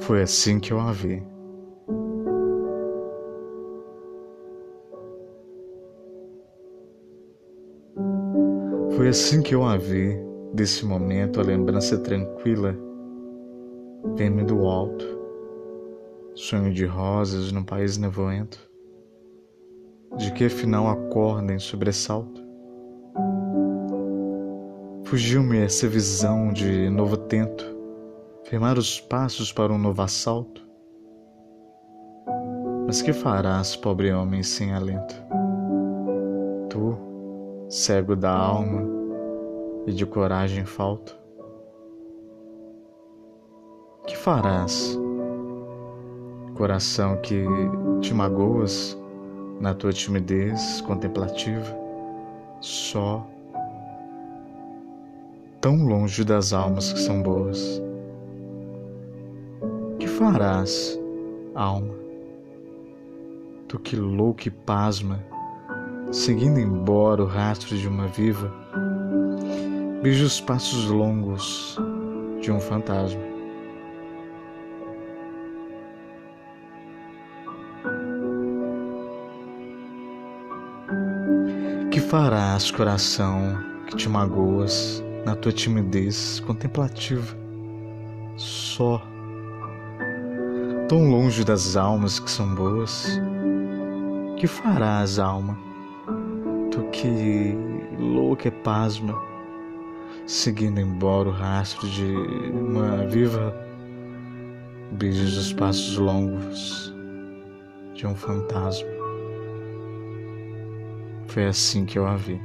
Foi assim que eu a vi. Foi assim que eu a vi, desse momento a lembrança tranquila vem-me do alto, sonho de rosas num país nevoento, de que afinal acorda em sobressalto. Fugiu-me essa visão de novo tento, firmar os passos para um novo assalto. Mas que farás, pobre homem sem alento? Tu, cego da alma e de coragem falto? Que farás, coração que te magoas na tua timidez contemplativa, só, tão longe das almas que são boas? farás, alma? Tu que louco e pasma, seguindo embora o rastro de uma viva, beija os passos longos de um fantasma. Que farás, coração, que te magoas na tua timidez contemplativa, só tão longe das almas que são boas. Que farás, alma? Tu que louca é pasma, seguindo embora o rastro de uma viva, beijos os passos longos de um fantasma. Foi assim que eu a vi.